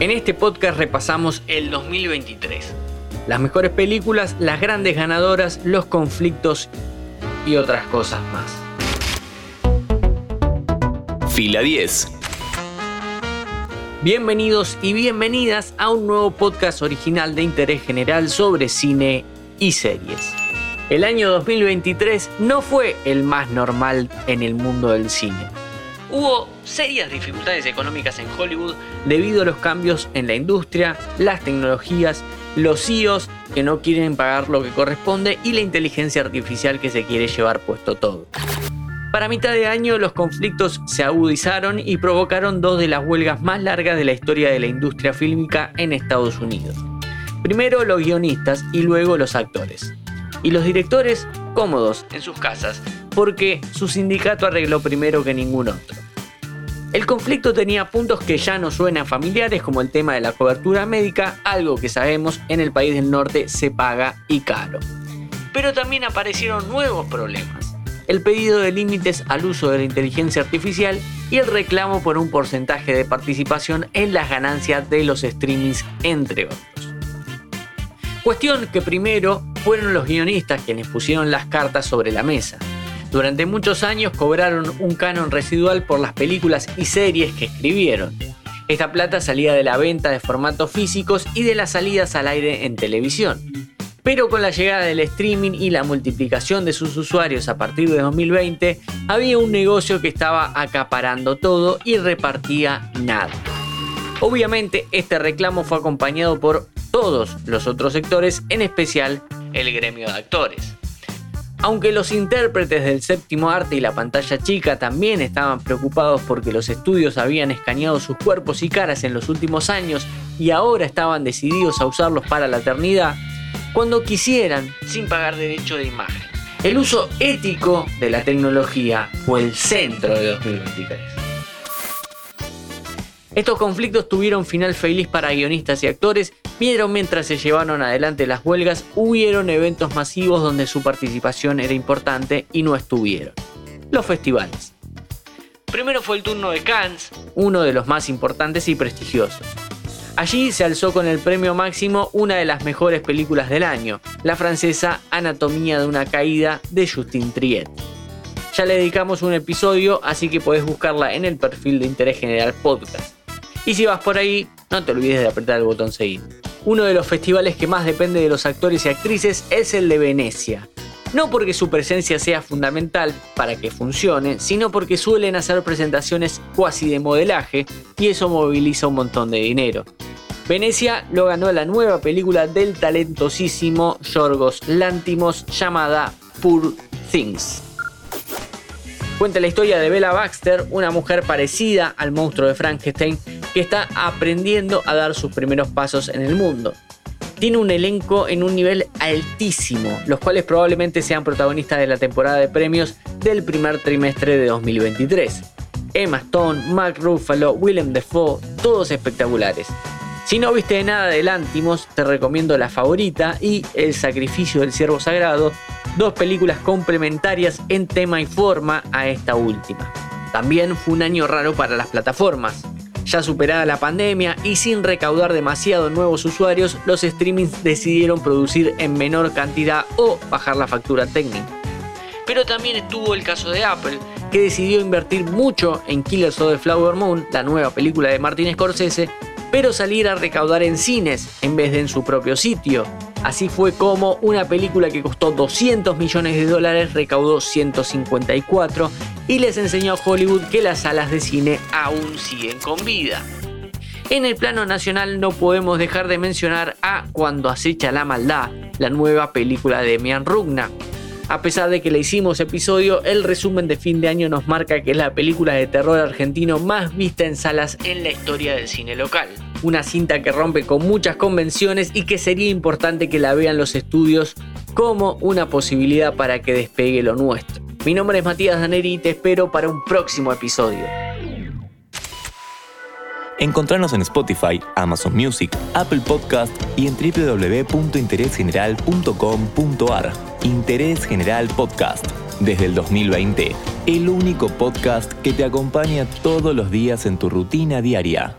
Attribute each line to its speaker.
Speaker 1: En este podcast repasamos el 2023. Las mejores películas, las grandes ganadoras, los conflictos y otras cosas más.
Speaker 2: Fila 10.
Speaker 1: Bienvenidos y bienvenidas a un nuevo podcast original de interés general sobre cine y series. El año 2023 no fue el más normal en el mundo del cine. Hubo serias dificultades económicas en Hollywood debido a los cambios en la industria, las tecnologías, los CEOs que no quieren pagar lo que corresponde y la inteligencia artificial que se quiere llevar puesto todo. Para mitad de año los conflictos se agudizaron y provocaron dos de las huelgas más largas de la historia de la industria fílmica en Estados Unidos. Primero los guionistas y luego los actores. Y los directores cómodos en sus casas porque su sindicato arregló primero que ningún otro. El conflicto tenía puntos que ya no suenan familiares como el tema de la cobertura médica, algo que sabemos en el país del norte se paga y caro. Pero también aparecieron nuevos problemas. El pedido de límites al uso de la inteligencia artificial y el reclamo por un porcentaje de participación en las ganancias de los streamings, entre otros. Cuestión que primero fueron los guionistas quienes pusieron las cartas sobre la mesa. Durante muchos años cobraron un canon residual por las películas y series que escribieron. Esta plata salía de la venta de formatos físicos y de las salidas al aire en televisión. Pero con la llegada del streaming y la multiplicación de sus usuarios a partir de 2020, había un negocio que estaba acaparando todo y repartía nada. Obviamente este reclamo fue acompañado por todos los otros sectores, en especial el gremio de actores. Aunque los intérpretes del séptimo arte y la pantalla chica también estaban preocupados porque los estudios habían escaneado sus cuerpos y caras en los últimos años y ahora estaban decididos a usarlos para la eternidad, cuando quisieran, sin pagar derecho de imagen. El uso ético de la tecnología fue el centro de 2023. Estos conflictos tuvieron final feliz para guionistas y actores pero mientras se llevaron adelante las huelgas, hubieron eventos masivos donde su participación era importante y no estuvieron. Los festivales. Primero fue el turno de Cannes, uno de los más importantes y prestigiosos. Allí se alzó con el premio máximo una de las mejores películas del año, la francesa Anatomía de una caída de Justin Triet. Ya le dedicamos un episodio, así que podés buscarla en el perfil de Interés General Podcast. Y si vas por ahí, no te olvides de apretar el botón seguir. Uno de los festivales que más depende de los actores y actrices es el de Venecia. No porque su presencia sea fundamental para que funcione, sino porque suelen hacer presentaciones cuasi de modelaje y eso moviliza un montón de dinero. Venecia lo ganó la nueva película del talentosísimo Yorgos Lántimos llamada Poor Things. Cuenta la historia de Bella Baxter, una mujer parecida al monstruo de Frankenstein que está aprendiendo a dar sus primeros pasos en el mundo. Tiene un elenco en un nivel altísimo, los cuales probablemente sean protagonistas de la temporada de premios del primer trimestre de 2023. Emma Stone, Mark Ruffalo, Willem Dafoe, todos espectaculares. Si no viste nada de Lántimos, te recomiendo La Favorita y El Sacrificio del Siervo Sagrado, dos películas complementarias en tema y forma a esta última. También fue un año raro para las plataformas. Ya superada la pandemia y sin recaudar demasiado nuevos usuarios, los streamings decidieron producir en menor cantidad o bajar la factura técnica. Pero también estuvo el caso de Apple, que decidió invertir mucho en Killers of the Flower Moon, la nueva película de Martin Scorsese, pero salir a recaudar en cines en vez de en su propio sitio, Así fue como una película que costó 200 millones de dólares recaudó 154 y les enseñó a Hollywood que las salas de cine aún siguen con vida. En el plano nacional no podemos dejar de mencionar a Cuando acecha la maldad, la nueva película de Mian Rugna. A pesar de que le hicimos episodio, el resumen de fin de año nos marca que es la película de terror argentino más vista en salas en la historia del cine local una cinta que rompe con muchas convenciones y que sería importante que la vean los estudios como una posibilidad para que despegue lo nuestro. Mi nombre es Matías Daneri y te espero para un próximo episodio.
Speaker 2: Encontrarnos en Spotify, Amazon Music, Apple Podcast y en www.interesgeneral.com.ar. Interés General Podcast. Desde el 2020, el único podcast que te acompaña todos los días en tu rutina diaria.